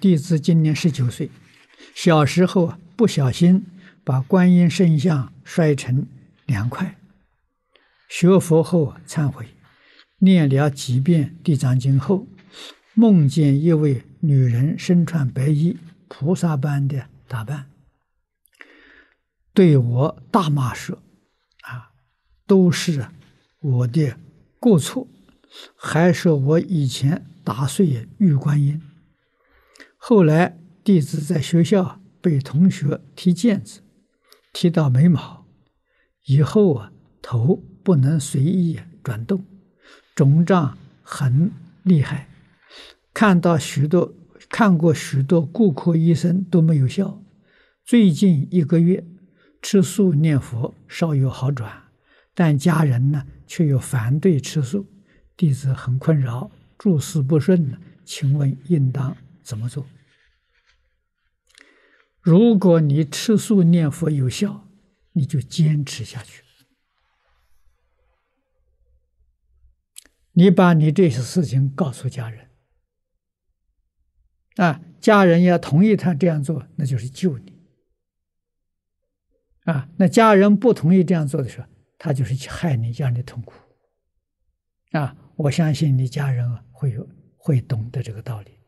弟子今年十九岁，小时候不小心把观音圣像摔成两块。学佛后忏悔，念了几遍《地藏经》后，梦见一位女人身穿白衣，菩萨般的打扮，对我大骂说：“啊，都是我的过错，还说我以前打碎玉观音。”后来，弟子在学校被同学踢毽子，踢到眉毛，以后啊，头不能随意转动，肿胀很厉害。看到许多看过许多骨科医生都没有效，最近一个月吃素念佛稍有好转，但家人呢却又反对吃素，弟子很困扰，诸事不顺呢，请问应当怎么做？如果你吃素念佛有效，你就坚持下去。你把你这些事情告诉家人，啊，家人要同意他这样做，那就是救你。啊，那家人不同意这样做的时候，他就是害你，让你痛苦。啊，我相信你家人会有会懂得这个道理。